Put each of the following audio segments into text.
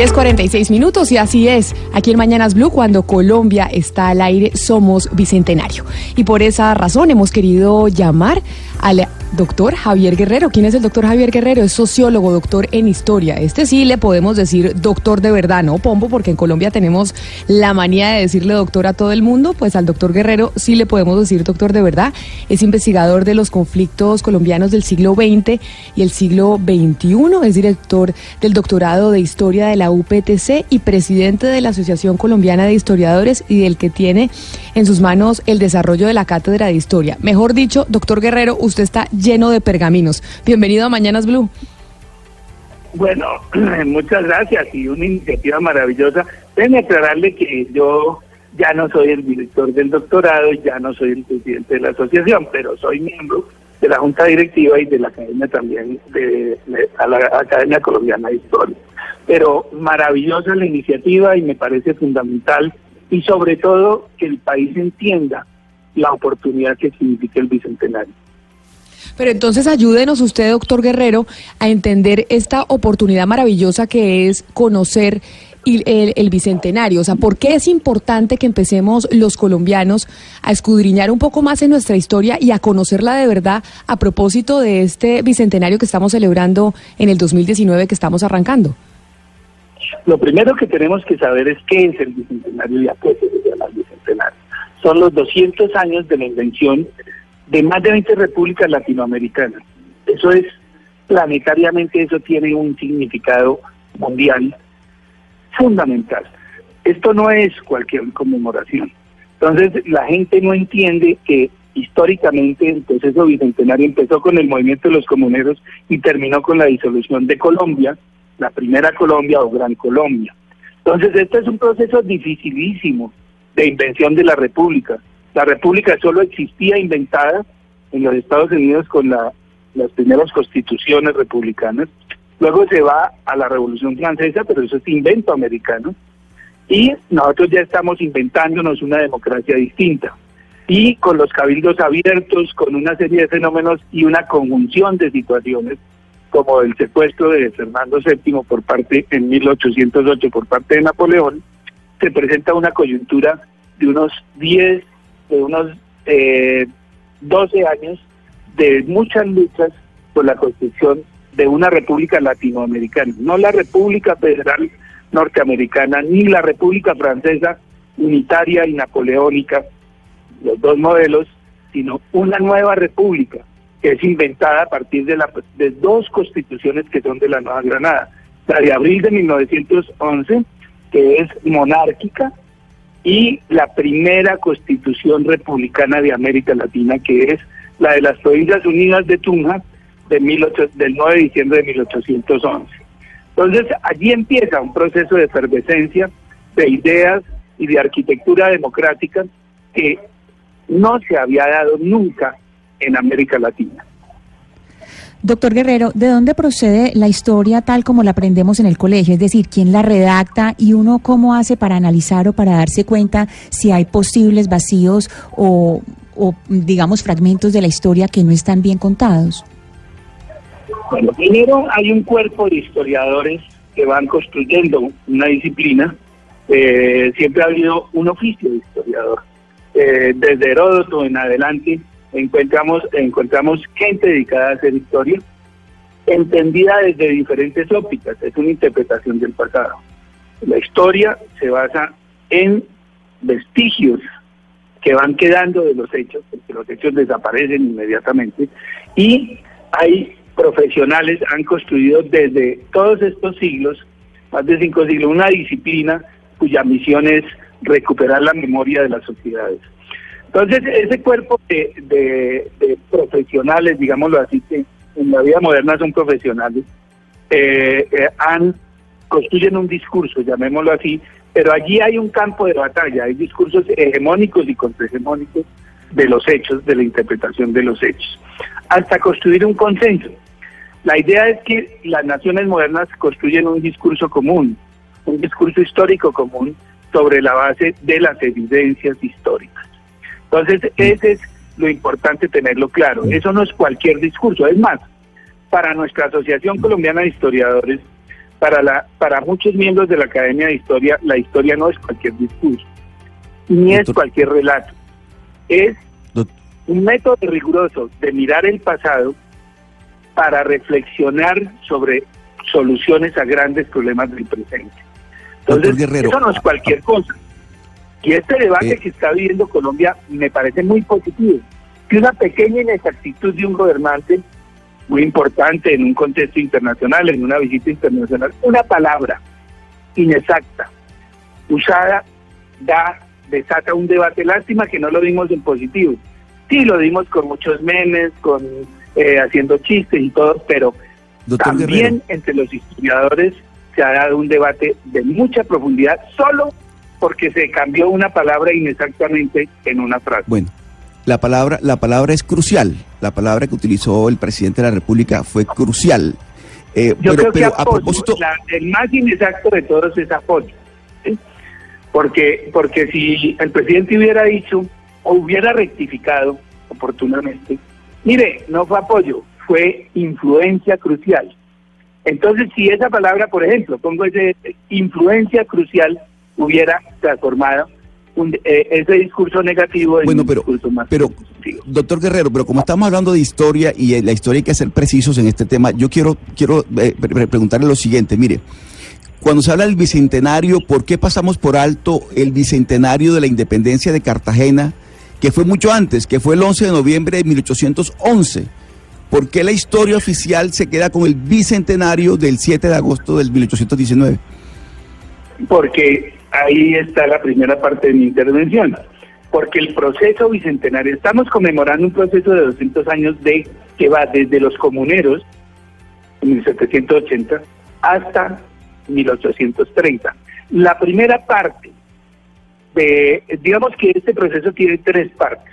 10.46 minutos y así es. Aquí en Mañanas Blue, cuando Colombia está al aire, somos bicentenario. Y por esa razón hemos querido llamar al doctor Javier Guerrero. ¿Quién es el doctor Javier Guerrero? Es sociólogo, doctor en historia. Este sí le podemos decir doctor de verdad, ¿no, Pombo? Porque en Colombia tenemos la manía de decirle doctor a todo el mundo. Pues al doctor Guerrero sí le podemos decir doctor de verdad. Es investigador de los conflictos colombianos del siglo XX y el siglo XXI. Es director del doctorado de historia de la UPTC y presidente de la Asociación Colombiana de Historiadores y del que tiene en sus manos el desarrollo de la cátedra de historia. Mejor dicho, doctor Guerrero, usted está lleno de pergaminos. Bienvenido a Mañanas Blue. Bueno, muchas gracias y una iniciativa maravillosa. Déjenme aclararle que yo ya no soy el director del doctorado, ya no soy el presidente de la asociación, pero soy miembro de la Junta Directiva y de la Academia también, de, la Academia Colombiana de Historia. Pero maravillosa la iniciativa y me parece fundamental y sobre todo que el país entienda la oportunidad que significa el Bicentenario. Pero entonces ayúdenos usted, doctor Guerrero, a entender esta oportunidad maravillosa que es conocer el, bicentenario. O sea, ¿por qué es importante que empecemos los colombianos a escudriñar un poco más en nuestra historia y a conocerla de verdad a propósito de este bicentenario que estamos celebrando en el 2019 que estamos arrancando? Lo primero que tenemos que saber es qué es el bicentenario y a qué se llama el bicentenario. Son los 200 años de la invención de más de 20 repúblicas latinoamericanas. Eso es, planetariamente, eso tiene un significado mundial fundamental. Esto no es cualquier conmemoración. Entonces, la gente no entiende que históricamente el proceso bicentenario empezó con el movimiento de los comuneros y terminó con la disolución de Colombia, la primera Colombia o Gran Colombia. Entonces, este es un proceso dificilísimo de invención de la República. La República solo existía inventada en los Estados Unidos con la, las primeras constituciones republicanas. Luego se va a la Revolución Francesa, pero eso es invento americano. Y nosotros ya estamos inventándonos una democracia distinta. Y con los cabildos abiertos, con una serie de fenómenos y una conjunción de situaciones, como el secuestro de Fernando VII por parte, en 1808 por parte de Napoleón, se presenta una coyuntura de unos 10 de unos eh, 12 años de muchas luchas por la construcción de una república latinoamericana, no la República Federal Norteamericana ni la República Francesa unitaria y napoleónica, los dos modelos, sino una nueva república que es inventada a partir de, la, de dos constituciones que son de la Nueva Granada, la de abril de 1911, que es monárquica, y la primera constitución republicana de América Latina, que es la de las Provincias Unidas de Tunja de del 9 de diciembre de 1811. Entonces, allí empieza un proceso de efervescencia, de ideas y de arquitectura democrática que no se había dado nunca en América Latina. Doctor Guerrero, ¿de dónde procede la historia tal como la aprendemos en el colegio? Es decir, ¿quién la redacta y uno cómo hace para analizar o para darse cuenta si hay posibles vacíos o, digamos, fragmentos de la historia que no están bien contados? Bueno, primero hay un cuerpo de historiadores que van construyendo una disciplina. Eh, siempre ha habido un oficio de historiador. Eh, desde Heródoto en adelante encontramos, encontramos gente dedicada a hacer historia, entendida desde diferentes ópticas, es una interpretación del pasado. La historia se basa en vestigios que van quedando de los hechos, porque los hechos desaparecen inmediatamente, y hay profesionales, han construido desde todos estos siglos, más de cinco siglos, una disciplina cuya misión es recuperar la memoria de las sociedades. Entonces, ese cuerpo de, profesionales, digámoslo así, que en la vida moderna son profesionales, eh, eh, construyen un discurso, llamémoslo así, pero allí hay un campo de batalla, hay discursos hegemónicos y contrahegemónicos de los hechos, de la interpretación de los hechos, hasta construir un consenso. La idea es que las naciones modernas construyen un discurso común, un discurso histórico común sobre la base de las evidencias históricas. Entonces, ese es lo importante tenerlo claro. Eso no es cualquier discurso. Es más, para nuestra Asociación Colombiana de Historiadores, para, la, para muchos miembros de la Academia de Historia, la historia no es cualquier discurso, ni es cualquier relato. Es un método riguroso de mirar el pasado para reflexionar sobre soluciones a grandes problemas del presente. Entonces, eso no es cualquier cosa. Y este debate eh. que está viviendo Colombia me parece muy positivo. Que una pequeña inexactitud de un gobernante, muy importante en un contexto internacional, en una visita internacional, una palabra inexacta, usada, da, desata un debate. Lástima que no lo vimos en positivo. Sí, lo dimos con muchos memes, con eh, haciendo chistes y todo, pero también entre los historiadores se ha dado un debate de mucha profundidad solo porque se cambió una palabra inexactamente en una frase. Bueno, la palabra, la palabra es crucial. La palabra que utilizó el presidente de la República fue crucial. Eh, Yo pero, creo que a propósito... el más inexacto de todos es apoyo. Porque, porque si el presidente hubiera dicho o hubiera rectificado oportunamente, mire, no fue apoyo, fue influencia crucial. Entonces, si esa palabra, por ejemplo, pongo ese influencia crucial, hubiera transformado eh, ese discurso negativo en un discurso más pero, Doctor Guerrero, pero como estamos hablando de historia y eh, la historia hay que ser precisos en este tema, yo quiero, quiero eh, preguntarle lo siguiente, mire. Cuando se habla del bicentenario, ¿por qué pasamos por alto el bicentenario de la independencia de Cartagena, que fue mucho antes, que fue el 11 de noviembre de 1811? ¿Por qué la historia oficial se queda con el bicentenario del 7 de agosto del 1819? Porque ahí está la primera parte de mi intervención. Porque el proceso bicentenario, estamos conmemorando un proceso de 200 años de que va desde los comuneros, en 1780, hasta 1830. La primera parte de, digamos que este proceso tiene tres partes,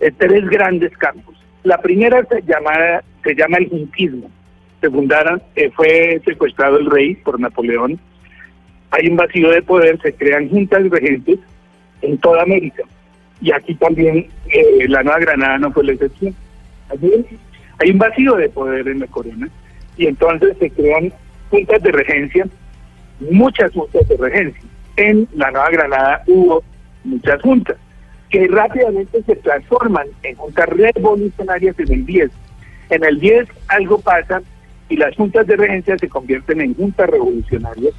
eh, tres grandes campos. La primera se llama, se llama el junquismo. Se fundaron, eh, fue secuestrado el rey por Napoleón. Hay un vacío de poder, se crean juntas regentes en toda América. Y aquí también eh, la Nueva Granada no fue la excepción. hay un vacío de poder en la corona y entonces se crean juntas de regencia, muchas juntas de regencia. En la Nueva Granada hubo muchas juntas que rápidamente se transforman en juntas revolucionarias en el 10. En el 10 algo pasa y las juntas de regencia se convierten en juntas revolucionarias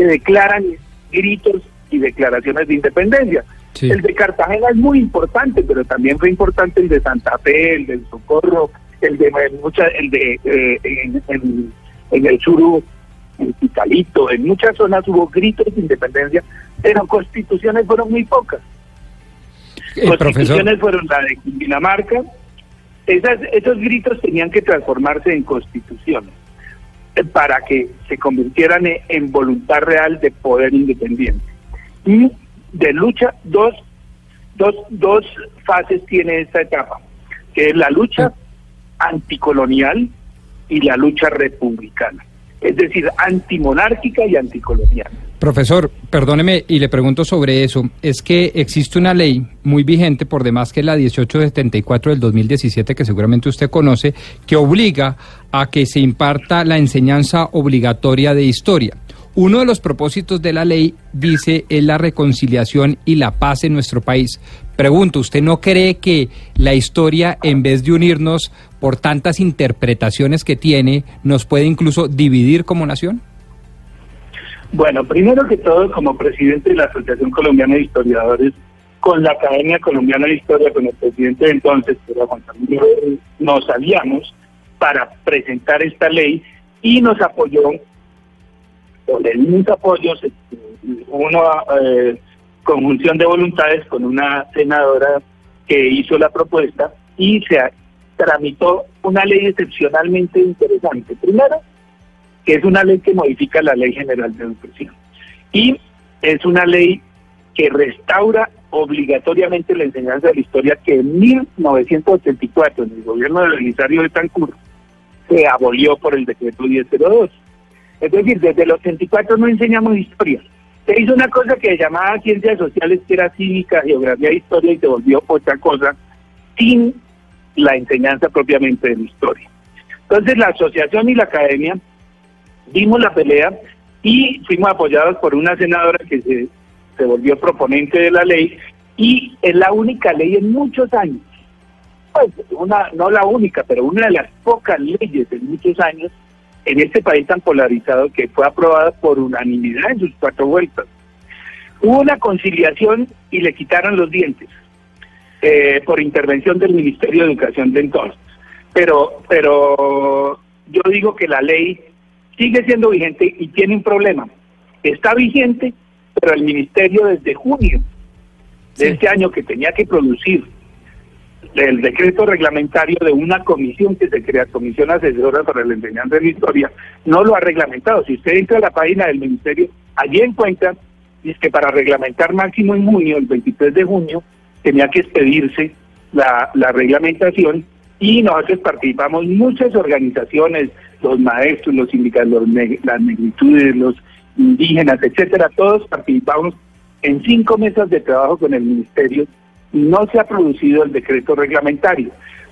que declaran gritos y declaraciones de independencia. El de Cartagena es muy importante, pero también fue importante el de Santa Fe, el del Socorro, el de mucha, el de eh, en, el sur, en Pitalito, en muchas zonas hubo gritos de independencia, pero constituciones fueron muy pocas. Las constituciones fueron la de Dinamarca. Esas, esos gritos tenían que transformarse en constituciones eh, para que se convirtieran en voluntad real de poder independiente. Y de lucha, dos, dos, dos fases tiene esta etapa, que es la lucha anticolonial y la lucha republicana, es decir, antimonárquica y anticolonial. Profesor, perdóneme y le pregunto sobre eso. Es que existe una ley muy vigente, por demás que la 1874 del 2017, que seguramente usted conoce, que obliga a que se imparta la enseñanza obligatoria de historia. Uno de los propósitos de la ley, dice, es la reconciliación y la paz en nuestro país. Pregunto, ¿usted no cree que la historia, en vez de unirnos por tantas interpretaciones que tiene, nos puede incluso dividir como nación? Bueno, primero que todo, como presidente de la Asociación Colombiana de Historiadores, con la Academia Colombiana de Historia, con el presidente de entonces, era Juan Camilo, nos aliamos para presentar esta ley y nos apoyó, con el mismo apoyo, una eh, conjunción de voluntades con una senadora que hizo la propuesta y se tramitó una ley excepcionalmente interesante. Primero, que es una ley que modifica la Ley General de Educación. Y es una ley que restaura obligatoriamente la enseñanza de la historia que en 1984, en el gobierno de Belisario de Tancur, se abolió por el decreto 1002. Es decir, desde el 84 no enseñamos historia. Se hizo una cosa que llamaba ciencias sociales, que era cívica, geografía historia, y se volvió otra cosa, sin la enseñanza propiamente de la historia. Entonces la asociación y la academia dimos la pelea y fuimos apoyados por una senadora que se, se volvió proponente de la ley y es la única ley en muchos años, pues una, no la única, pero una de las pocas leyes en muchos años en este país tan polarizado que fue aprobada por unanimidad en sus cuatro vueltas. Hubo una conciliación y le quitaron los dientes eh, por intervención del Ministerio de Educación de entonces. Pero, pero yo digo que la ley sigue siendo vigente y tiene un problema. Está vigente, pero el Ministerio desde junio de este año que tenía que producir el decreto reglamentario de una comisión que se crea, Comisión Asesora para la Enseñanza de la Historia, no lo ha reglamentado. Si usted entra a la página del Ministerio, allí encuentra es que para reglamentar máximo en junio, el 23 de junio, tenía que expedirse la, la reglamentación y nosotros participamos muchas organizaciones, los maestros, los sindicatos, las negritudes, los indígenas, etcétera, todos participamos en cinco mesas de trabajo con el ministerio no se ha producido el decreto reglamentario.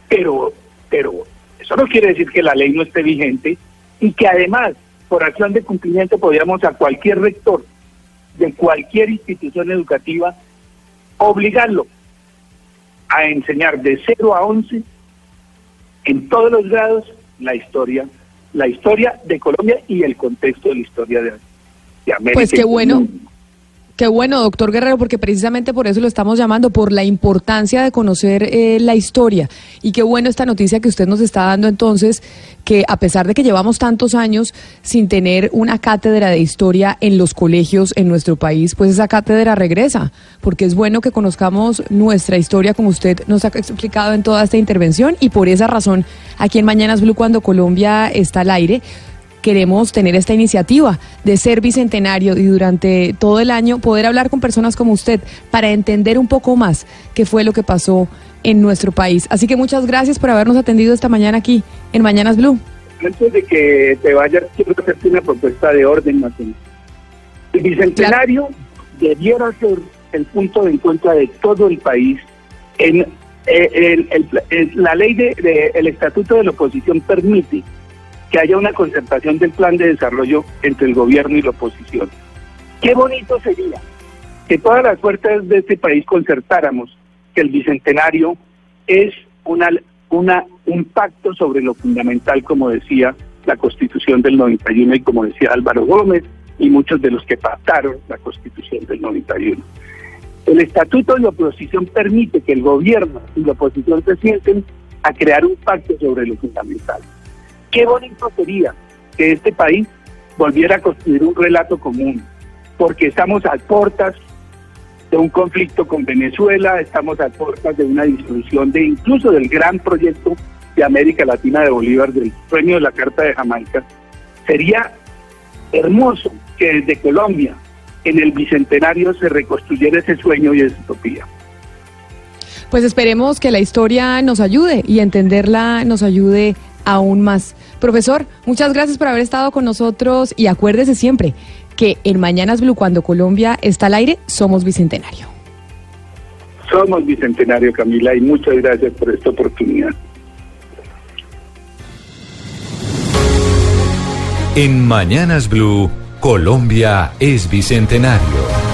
Pero, pero eso no quiere decir que la ley no esté vigente y que además, por acción de cumplimiento, podríamos a cualquier rector de cualquier institución educativa obligarlo a enseñar de 0 a 11 en todos los grados la historia, la historia de Colombia y el contexto de la historia de, América. Pues qué bueno. Qué bueno, doctor Guerrero, porque precisamente por eso lo estamos llamando, por la importancia de conocer eh, la historia. Y qué bueno esta noticia que usted nos está dando entonces, que a pesar de que llevamos tantos años sin tener una cátedra de historia en los colegios en nuestro país, pues esa cátedra regresa, porque es bueno que conozcamos nuestra historia como usted nos ha explicado en toda esta intervención. Y por esa razón, aquí en Mañanas Blue, cuando Colombia está al aire, queremos tener esta iniciativa de ser bicentenario y durante todo el año poder hablar con personas como usted para entender un poco más qué fue lo que pasó en nuestro país. Así que muchas gracias por habernos atendido esta mañana aquí en Mañanas Blue. Antes de que te vayas, quiero hacerte una propuesta de orden, Martín. El bicentenario debiera ser el punto de encuentro de todo el país. En, eh, la ley del de, el Estatuto de la Oposición permite que haya una concertación del plan de desarrollo entre el gobierno y la oposición. Qué bonito sería que todas las fuerzas de este país concertáramos que el bicentenario es un pacto sobre lo fundamental, como decía la Constitución del 91 y como decía Álvaro Gómez y muchos de los que pactaron la Constitución del 91. El Estatuto de la Oposición permite que el gobierno y la oposición se sienten a crear un pacto sobre lo fundamental. Qué bonito sería que este país volviera a construir un relato común, porque estamos a puertas de un conflicto con Venezuela, estamos a puertas de una disolución de incluso del gran proyecto de América Latina de Bolívar, del sueño de la Carta de Jamaica. Sería hermoso que desde Colombia, en el Bicentenario, se reconstruyera ese sueño y esa utopía. Pues esperemos que la historia nos ayude y entenderla nos ayude aún más. Profesor, muchas gracias por haber estado con nosotros y acuérdese siempre que en Mañanas Blue, cuando Colombia está al aire, somos Bicentenario. Somos Bicentenario, Camila, y muchas gracias por esta oportunidad. En Mañanas Blue, Colombia es Bicentenario.